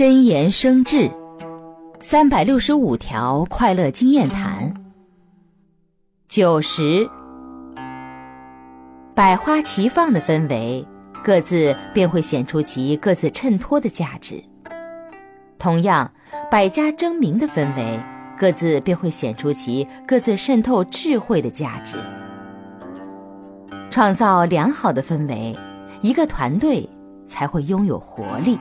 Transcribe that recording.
真言生智三百六十五条快乐经验谈。九十百花齐放的氛围各自便会显出其各自衬托的价值。同样百家争鸣的氛围各自便会显出其各自渗透智慧的价值。创造良好的氛围一个团队才会拥有活力。